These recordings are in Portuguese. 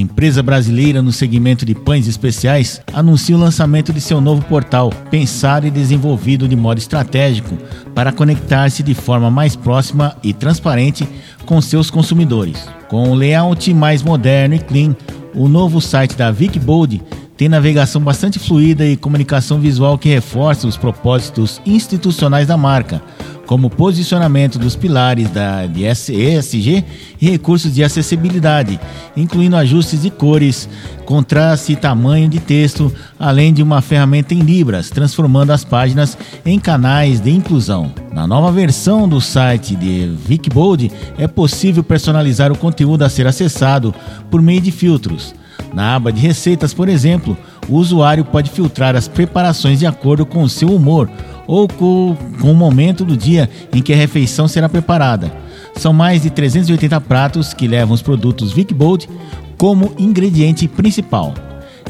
empresa brasileira no segmento de pães especiais, anuncia o lançamento de seu novo portal, pensado e desenvolvido de modo estratégico para conectar-se de forma mais próxima e transparente com seus consumidores. Com um layout mais moderno e clean, o novo site da VicBold tem navegação bastante fluida e comunicação visual que reforça os propósitos institucionais da marca, como posicionamento dos pilares da ESG e recursos de acessibilidade, incluindo ajustes de cores, contraste e tamanho de texto, além de uma ferramenta em Libras, transformando as páginas em canais de inclusão. Na nova versão do site de VicBold, é possível personalizar o conteúdo a ser acessado por meio de filtros. Na aba de receitas, por exemplo, o usuário pode filtrar as preparações de acordo com o seu humor ou com, o momento do dia em que a refeição será preparada. São mais de 380 pratos que levam os produtos Vic Bold como ingrediente principal.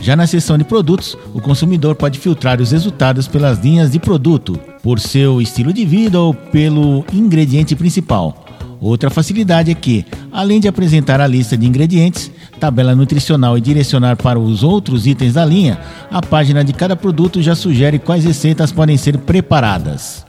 Já na seção de produtos, o consumidor pode filtrar os resultados pelas linhas de produto, por seu estilo de vida ou pelo ingrediente principal. Outra facilidade é que, além de apresentar a lista de ingredientes, tabela nutricional e direcionar para os outros itens da linha, a página de cada produto já sugere quais receitas podem ser preparadas.